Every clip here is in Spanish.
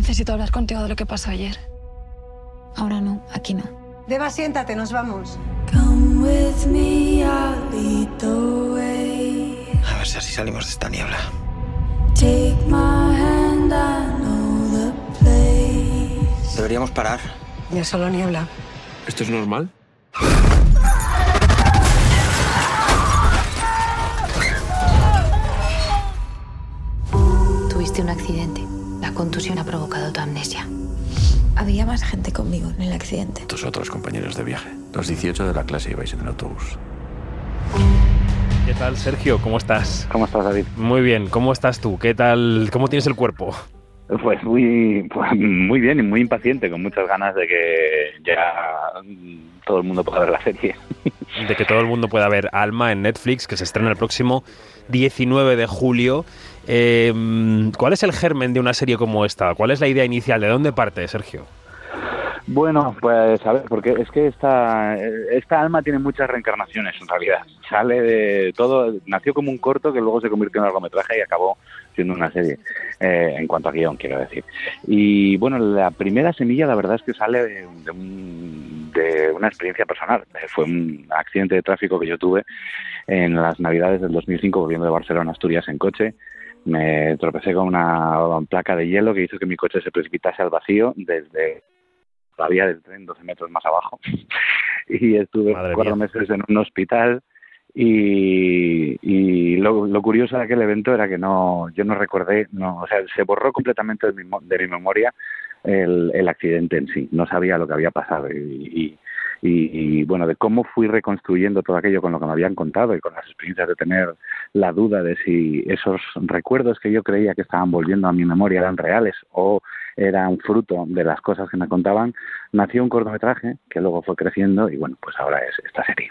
Necesito hablar contigo de lo que pasó ayer. Ahora no, aquí no. Deba, siéntate, nos vamos. A ver si así salimos de esta niebla. Deberíamos parar. Ya solo niebla. ¿Esto es normal? Tuviste un accidente. La contusión ha provocado tu amnesia. Había más gente conmigo en el accidente. Tus otros compañeros de viaje. Los 18 de la clase ibais en el autobús. ¿Qué tal, Sergio? ¿Cómo estás? ¿Cómo estás, David? Muy bien. ¿Cómo estás tú? ¿Qué tal? ¿Cómo tienes el cuerpo? Pues muy, pues muy bien y muy impaciente, con muchas ganas de que ya todo el mundo pueda ver la serie. De que todo el mundo pueda ver Alma en Netflix, que se estrena el próximo 19 de julio. Eh, ¿Cuál es el germen de una serie como esta? ¿Cuál es la idea inicial? ¿De dónde parte, Sergio? Bueno, pues a ver, porque es que esta, esta alma tiene muchas reencarnaciones en realidad. Sale de todo, nació como un corto que luego se convirtió en largometraje y acabó siendo una serie, eh, en cuanto a guion, quiero decir. Y bueno, la primera semilla la verdad es que sale de, un- de una experiencia personal. Fue un accidente de tráfico que yo tuve en las navidades del 2005 volviendo de Barcelona a Asturias en coche. Me tropecé con una placa de hielo que hizo que mi coche se precipitase al vacío desde la vía del tren 12 metros más abajo y estuve Madre cuatro mía. meses en un hospital y, y lo, lo curioso de aquel evento era que no yo no recordé no o sea se borró completamente de mi, de mi memoria el, el accidente en sí no sabía lo que había pasado y, y, y- y, bueno de cómo fui reconstruyendo todo aquello con lo que me habían contado y con las experiencias de tener la duda de si esos recuerdos que yo creía que estaban volviendo a mi memoria eran reales o eran fruto de las cosas que me contaban, nació un cortometraje que luego fue creciendo y bueno, pues ahora es esta serie.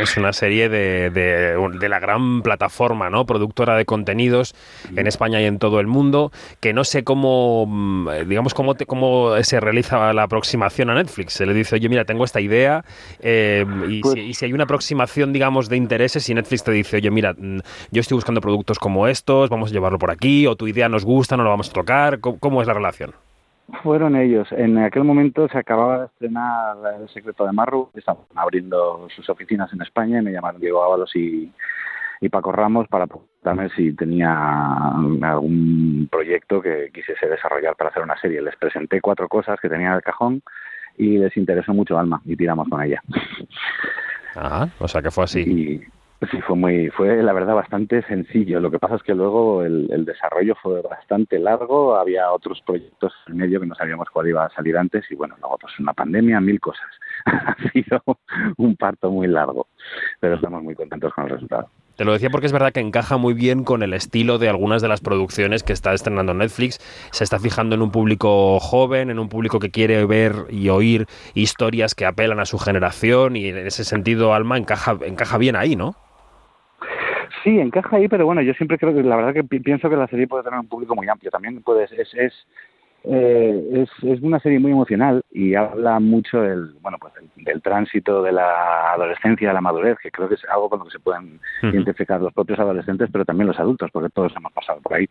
Es una serie de, de- de la gran plataforma, ¿no? Productora de contenidos en España y en todo el mundo, que no sé cómo, mm, digamos, cómo, te- cómo se realiza la aproximación a Netflix. Se le dice, oye, mira, tengo esta idea, eh, y, Pues- si, y si hay una aproximación, digamos, de intereses, y Netflix te dice, oye, mira, mm, yo estoy buscando productos como estos, vamos a llevarlo por aquí, o tu idea nos gusta, no lo vamos a tocar, ¿cómo, cómo es la relación? Fueron ellos. En aquel momento se acababa de estrenar El secreto de Marru, estaban abriendo sus oficinas en España y me llamaron Diego Ábalos y, y Paco Ramos para preguntarme si tenía algún proyecto que quisiese desarrollar para hacer una serie. Les presenté cuatro cosas que tenía en el cajón y les interesó mucho Alma y tiramos con ella. Ajá, o sea que fue así. Y sí, fue muy, fue la verdad bastante sencillo. Lo que pasa es que luego el, el desarrollo fue bastante largo, había otros proyectos en medio que no sabíamos cuál iba a salir antes y bueno, luego pues una pandemia, mil cosas. ha sido un parto muy largo, pero estamos muy contentos con el resultado. Te lo decía porque es verdad que encaja muy bien con el estilo de algunas de las producciones que está estrenando Netflix. Se está fijando en un público joven, en un público que quiere ver y oír historias que apelan a su generación y en ese sentido Alma encaja, encaja bien ahí, ¿no? Sí, encaja ahí, pero bueno, yo siempre creo que la verdad que pi- pienso que la serie puede tener un público muy amplio. También puede, es, es, eh, es, es una serie muy emocional y habla mucho del, bueno, pues del, del tránsito de la adolescencia a la madurez, que creo que es algo con lo que se pueden identificar los propios adolescentes, pero también los adultos, porque todos hemos pasado por ahí.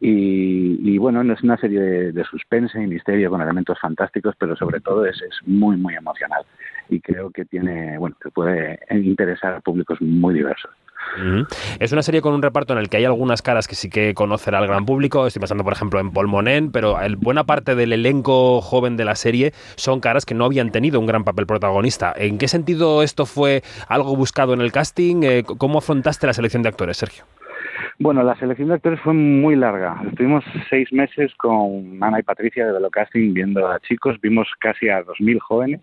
Y, y bueno, no es una serie de, de suspense y misterio con elementos fantásticos, pero sobre todo es, es muy, muy emocional. Y creo que tiene, bueno, que puede interesar a públicos muy diversos. Ujú. Es una serie con un reparto en el que hay algunas caras que sí que conocerá al gran público. Estoy pensando, por ejemplo, en Paul Monen, pero el- buena parte del elenco joven de la serie son caras que no habían tenido un gran papel protagonista. ¿En qué sentido esto fue algo buscado en el casting? Eh, ¿Cómo afrontaste la selección de actores, Sergio? Bueno, la selección de actores fue muy larga. Estuvimos seis meses con Ana y Patricia de Velo Casting viendo a chicos, vimos casi a 2.000 jóvenes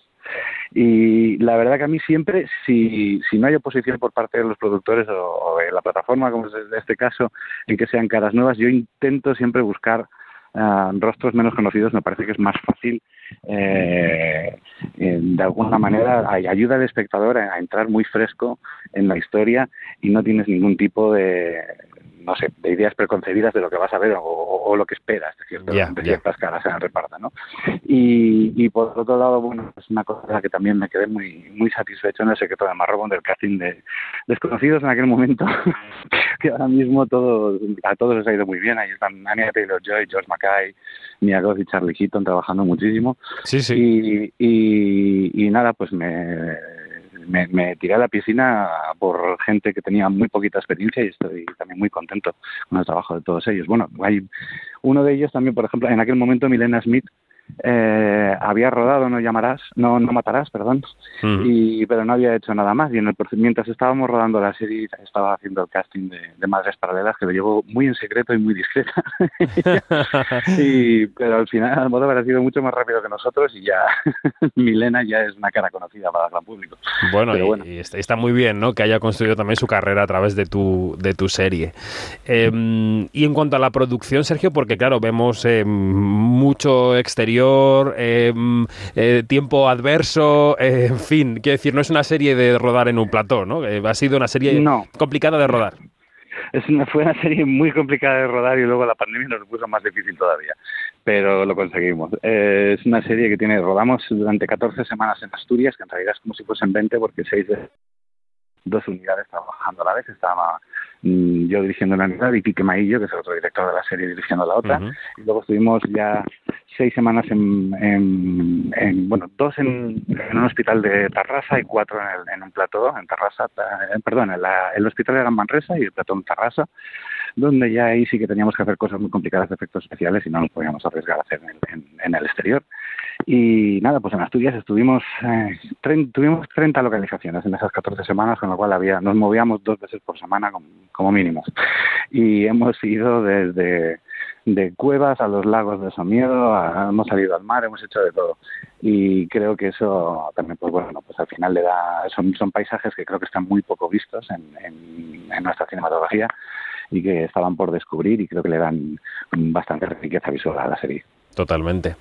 y la verdad que a mí siempre, si, si no hay oposición por parte de los productores o, de la plataforma, como es en este caso, en que sean caras nuevas, yo intento siempre buscar ah, rostros menos conocidos, me parece que es más fácil, eh, de alguna manera, ay- ayuda al espectador a entrar muy fresco en la historia y no tienes ningún tipo de, no sé, de ideas preconcebidas de lo que vas a ver o, o lo que esperas de, cierto, Ya, de ciertas caras en el reparto, ¿no? Y, y por otro lado, bueno, es una cosa que también me quedé muy muy satisfecho en el secreto de Marrobón del casting de Desconocidos en aquel momento, que ahora mismo todo, a todos les ha ido muy bien. Ahí están Anya Taylor-Joy, George Mackay, Mia Goth y Charlie Heaton trabajando muchísimo. Sí, sí. Y, y, y nada, pues me, me, me tiré a la piscina por gente que tenía muy poquita experiencia y estoy también muy contento con el trabajo de todos ellos. Bueno, hay uno de ellos también, por ejemplo, en aquel momento Milena Smith eh, había rodado No llamarás, no, no matarás, perdón, y pero no había hecho nada más y en el mientras estábamos rodando la serie estaba haciendo el casting de, de Madres Paralelas que lo llevo muy en secreto y muy discreta y pero al final Almodóvar ha sido mucho más rápido que nosotros y ya Milena ya es una cara conocida para el gran público Bueno, Pero y, bueno. y está, está muy bien, ¿no? Que haya construido también su carrera a través de tu, de tu serie. Eh, y en cuanto a la producción, Sergio, porque claro, vemos eh, mucho exterior, eh, eh, tiempo adverso, eh, en fin, quiero decir, no es una serie de rodar en un plató, ¿no? Eh, ha sido una serie No. complicada de rodar. es una, fue una serie muy complicada de rodar y luego la pandemia nos puso más difícil todavía, pero lo conseguimos. Eh, es una serie que tiene, rodamos durante 14 semanas en Asturias, que en realidad es como si fuesen 20 porque seis de dos unidades trabajando a la vez. Estaba mm, yo dirigiendo una unidad y Quique Maillo, que es el otro director de la serie, dirigiendo la otra. Y luego estuvimos ya seis semanas en, en- en- bueno, dos en, un hospital de Tarrasa y cuatro en, un plató en Tarrasa, eh, perdón, en la- el hospital era en Manresa y el plató en Tarrasa, donde ya ahí sí que teníamos que hacer cosas muy complicadas de efectos especiales y no nos podíamos arriesgar a hacer en, el exterior. Y nada, pues en Asturias estuvimos, eh, tuvimos 30 localizaciones en esas 14 semanas, con lo cual había, nos movíamos dos veces por semana como, como mínimos. Y hemos ido desde de cuevas a los lagos de Somiedo, a- hemos salido al mar, hemos hecho de todo. Y creo que eso también, pues bueno, pues al final le da, son, son paisajes que creo que están muy poco vistos en, en, en nuestra cinematografía y que estaban por descubrir y creo que le dan bastante riqueza visual a la serie. Totalmente.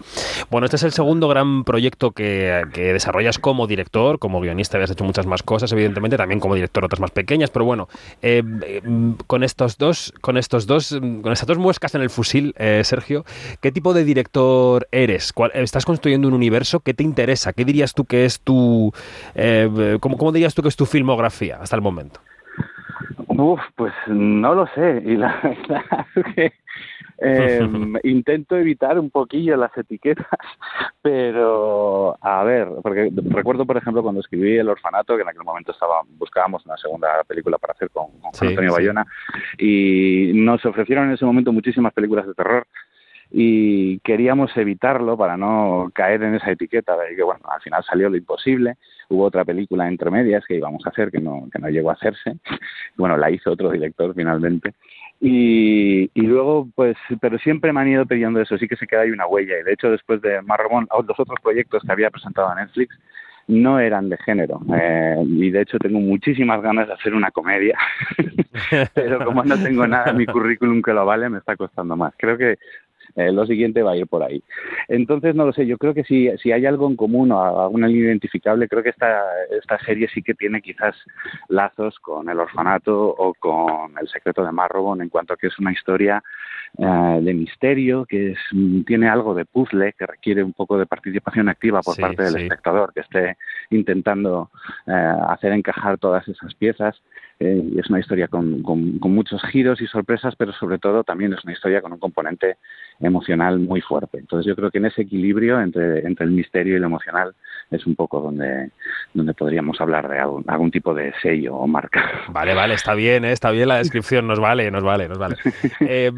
Bueno, este es el segundo gran proyecto que, que desarrollas como director, como guionista habías hecho muchas más cosas, evidentemente, también como director otras más pequeñas, pero bueno, eh, eh, con estos dos, con estos dos, mm, con estas dos muescas en el fusil, eh, Sergio, ¿qué tipo de director eres? ¿Cuál- ¿Estás construyendo un universo? ¿Qué te interesa? ¿Qué dirías tú que es tu, eh, cómo, cómo dirías tú que es tu filmografía hasta el momento? Uf, pues no lo sé. Y la verdad es que eh, intento evitar un poquillo las etiquetas, pero a ver, porque recuerdo, por ejemplo, cuando escribí El Orfanato, que en aquel momento estaba buscábamos una segunda película para hacer con, con Sí, Antonio sí. Bayona, y nos ofrecieron en ese momento muchísimas películas de terror y queríamos evitarlo para no caer en esa etiqueta de que bueno al final salió lo imposible hubo otra película entre medias que íbamos a hacer que no que no llegó a hacerse. Bueno la hizo otro director finalmente. Y, y luego pues pero siempre me han ido pidiendo eso. Sí que se queda ahí una huella. Y de hecho después de Marromón los otros proyectos que había presentado a Netflix no eran de género. Eh, y de hecho tengo muchísimas ganas de hacer una comedia. Pero como no tengo nada en mi currículum que lo vale me está costando más. Creo que eh, lo siguiente va a ir por ahí. Entonces, no lo sé, yo creo que si, si hay algo en común o alguna línea identificable, creo que esta, esta serie sí que tiene quizás lazos con El Orfanato o con El Secreto de Marrobon en cuanto a que es una historia eh, de misterio, que es, tiene algo de puzzle, que requiere un poco de participación activa por Sí, parte del sí. espectador, que esté intentando eh, hacer encajar todas esas piezas. Eh, y es una historia con, con, con muchos giros y sorpresas, pero sobre todo también es una historia con un componente emocional muy fuerte. Entonces yo creo que en ese equilibrio entre, entre el misterio y lo emocional es un poco donde, donde podríamos hablar de algún, algún tipo de sello o marca. Vale, vale, está bien, ¿eh? está bien la descripción, nos vale, nos vale, nos vale. Eh,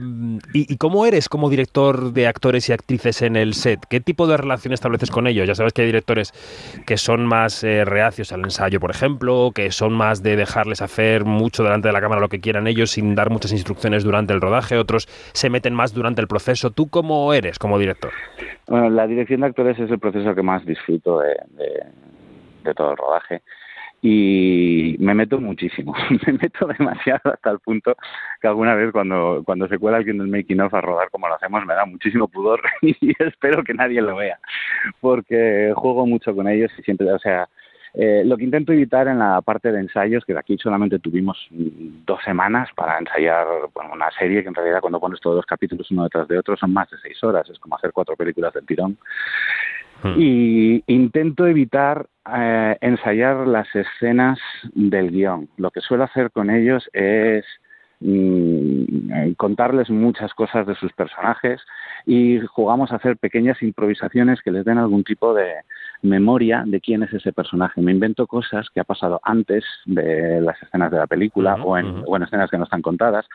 ¿y, y cómo eres como director de actores y actrices en el set? ¿Qué tipo de relación estableces con ellos? Ya sabes que hay directores que son más eh, reacios al ensayo, por ejemplo, que son más de dejarles hacer mucho delante de la cámara lo que quieran ellos sin dar muchas instrucciones durante el rodaje, otros se meten más durante el proceso. ¿Tú cómo eres como director? Bueno, la dirección de actores es el proceso que más disfruto de, de, todo el rodaje y me meto muchísimo, me meto demasiado hasta el punto que alguna vez cuando, cuando se cuela alguien del making of a rodar como lo hacemos me da muchísimo pudor y espero que nadie lo vea porque juego mucho con ellos y siempre, o sea, Eh, lo que intento evitar en la parte de ensayos, que de aquí solamente tuvimos dos semanas para ensayar una serie que en realidad cuando pones todos los capítulos uno detrás de otro son más de seis horas, es como hacer cuatro películas del tirón. Hmm. Y intento evitar eh, ensayar las escenas del guion. Lo que suelo hacer con ellos es mm, contarles muchas cosas de sus personajes y jugamos a hacer pequeñas improvisaciones que les den algún tipo de memoria de quién es ese personaje. Me invento cosas que ha pasado antes de las escenas de la película Ujú, o, en, o en escenas que no están contadas.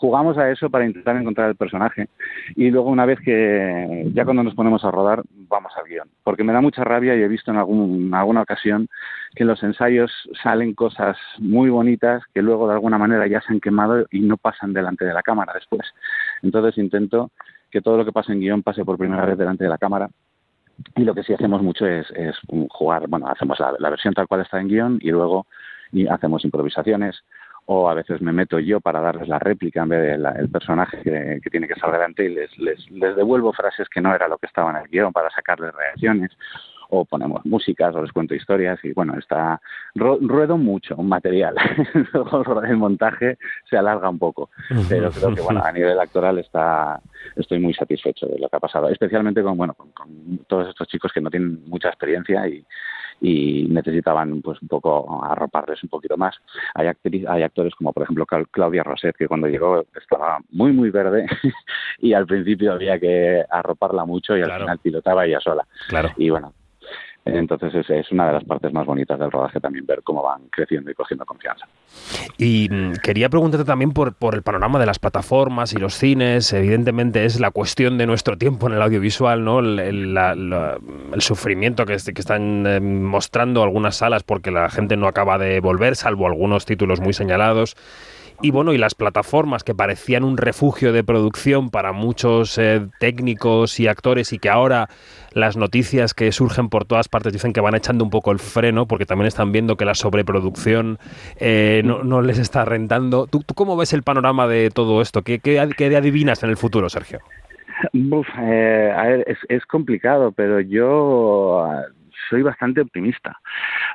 Jugamos a eso para intentar encontrar el personaje y luego una vez que ya cuando nos ponemos a rodar vamos al guion. Porque me da mucha rabia y he visto en, algún, alguna ocasión que en los ensayos salen cosas muy bonitas que luego de alguna manera ya se han quemado y no pasan delante de la cámara después. Entonces intento que todo lo que pase en guion pase por primera vez delante de la cámara y lo que sí hacemos mucho es, jugar, bueno, hacemos la, la versión tal cual está en guion y luego hacemos improvisaciones o a veces me meto yo para darles la réplica en vez del personaje que, tiene que estar delante y les, les, devuelvo frases que no era lo que estaba en el guion para sacarles reacciones o ponemos músicas o les cuento historias y bueno, está ruedo mucho un material. El montaje se alarga un poco, pero creo que bueno, a nivel actoral está estoy muy satisfecho de lo que ha pasado, especialmente con bueno, con, con todos estos chicos que no tienen mucha experiencia y y necesitaban pues un poco arroparles un poquito más. Hay, actriz, hay actores como por ejemplo Claudia Roset que cuando llegó estaba muy muy verde y al principio había que arroparla mucho y al final pilotaba ella sola. Claro. Y bueno, entonces es, es una de las partes más bonitas del rodaje también ver cómo van creciendo y cogiendo confianza. Y mm, quería preguntarte también por, por el panorama de las plataformas y los cines. Evidentemente es la cuestión de nuestro tiempo en el audiovisual, ¿no? El, el- la- la- el sufrimiento que, que están eh, mostrando algunas salas porque la gente no acaba de volver, salvo algunos títulos muy señalados. Y bueno, y las plataformas que parecían un refugio de producción para muchos eh, técnicos y actores y que ahora las noticias que surgen por todas partes dicen que van echando un poco el freno porque también están viendo que la sobreproducción eh, no, no les está rentando. ¿Tú, tú cómo ves el panorama de todo esto? ¿Qué, qué, qué adivinas en el futuro, Sergio? Eh, a ver, es, complicado, pero yo soy bastante optimista.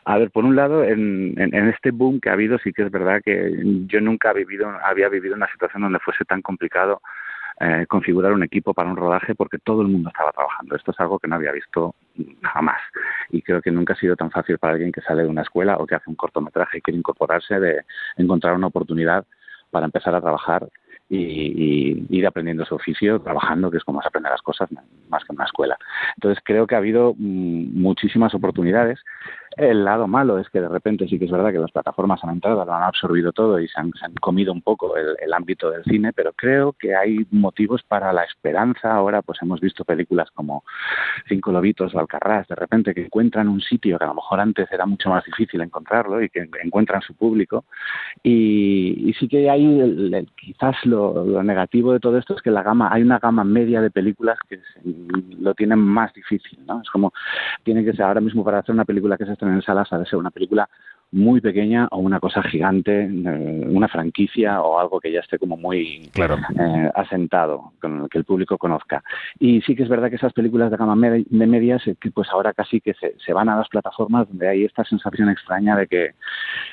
A ver, por un lado, en, en, en este boom que ha habido, sí que es verdad que yo nunca he vivido, había vivido una situación donde fuese tan complicado eh, configurar un equipo para un rodaje porque todo el mundo estaba trabajando. Esto es algo que no había visto jamás. Y creo que nunca ha sido tan fácil para alguien que sale de una escuela o que hace un cortometraje y quiere incorporarse de encontrar una oportunidad para empezar a trabajar y, y ir aprendiendo su oficio trabajando, que es como se aprende las cosas más que en una escuela. Entonces creo que ha habido mm, muchísimas oportunidades. El lado malo es que de repente sí que es verdad que las plataformas han entrado, lo han absorbido todo y se han, se han comido un poco el, el, ámbito del cine, pero creo que hay motivos para la esperanza. Ahora pues hemos visto películas como Cinco Lobitos o Alcarrás, de repente que encuentran un sitio que a lo mejor antes era mucho más difícil encontrarlo y que encuentran su público. Y, y sí que hay el, el, quizás lo, lo, negativo de todo esto es que la gama, hay una gama media de películas que se, lo tienen más difícil, ¿no? Es como, tiene que ser ahora mismo para hacer una película que se en salas, ha de ser una película muy pequeña o una cosa gigante, eh, una franquicia o algo que ya esté como muy claro. eh, asentado, con el que el público conozca. Y sí que es verdad que esas películas de gama med de medias, eh, pues ahora casi que se, se, van a las plataformas donde hay esta sensación extraña de que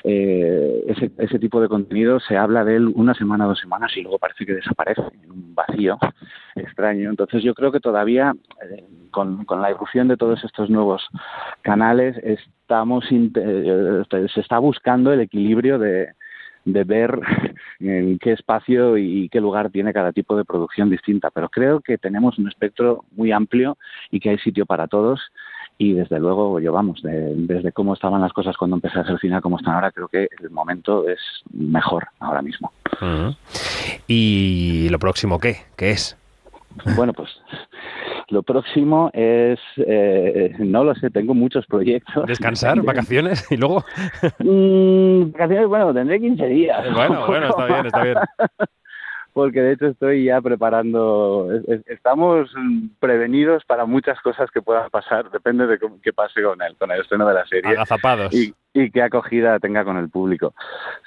eh, ese, ese, tipo de contenido se habla de él una semana, dos semanas y luego parece que desaparece en un vacío extraño. Entonces yo creo que todavía eh, con, con, la irrupción de todos estos nuevos canales estamos eh, se está buscando el equilibrio de, de ver en qué espacio y qué lugar tiene cada tipo de producción distinta. Pero creo que tenemos un espectro muy amplio y que hay sitio para todos. Y desde luego, yo vamos, de, desde cómo estaban las cosas cuando empecé a hacer cine a cómo están ahora, creo que el momento es mejor ahora mismo. Uh -huh. ¿Y lo próximo qué? ¿Qué es? Bueno, pues lo próximo es, eh, no lo sé, tengo muchos proyectos. ¿Descansar? ¿Vacaciones? ¿Y luego? mm, vacaciones, bueno, tendré 15 días. Bueno, bueno, está bien, está bien. Porque de hecho estoy ya preparando, estamos prevenidos para muchas cosas que puedan pasar, depende de qué pase con el, con el estreno de la serie. Agazapados. Y, y qué acogida tenga con el público.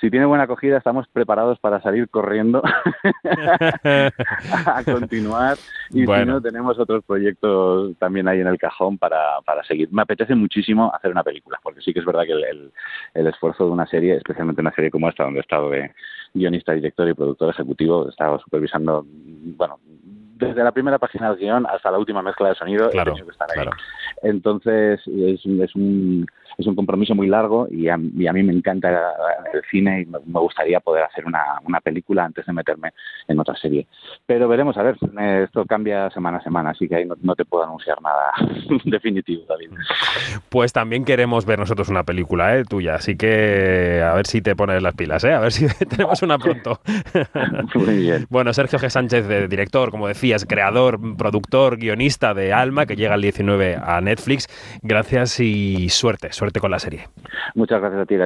Si tiene buena acogida, estamos preparados para salir corriendo a continuar y si no, tenemos otros proyectos también ahí en el cajón para, para seguir. Me apetece muchísimo hacer una película, porque sí que es verdad que el, el, esfuerzo de una serie, especialmente una serie como esta, donde he estado de guionista, director y productor ejecutivo, he estado supervisando, bueno, desde la primera página del guion hasta la última mezcla de sonido he tenido que estar ahí. Entonces es, es un es un compromiso muy largo y a, mí me encanta el cine y me, gustaría poder hacer una, una, película antes de meterme en otra serie. Pero veremos, a ver, esto cambia semana a semana, así que ahí no, te puedo anunciar nada definitivo, David. Pues también queremos ver nosotros una película ¿eh? tuya, así que a ver si te pones las pilas, ¿eh? a ver si tenemos una pronto. muy bien. Bueno, Sergio G. Sánchez, director, como decías, creador, productor, guionista de Alma, que llega el 19 a Netflix. Gracias y suerte, con la serie. Muchas gracias a ti, David.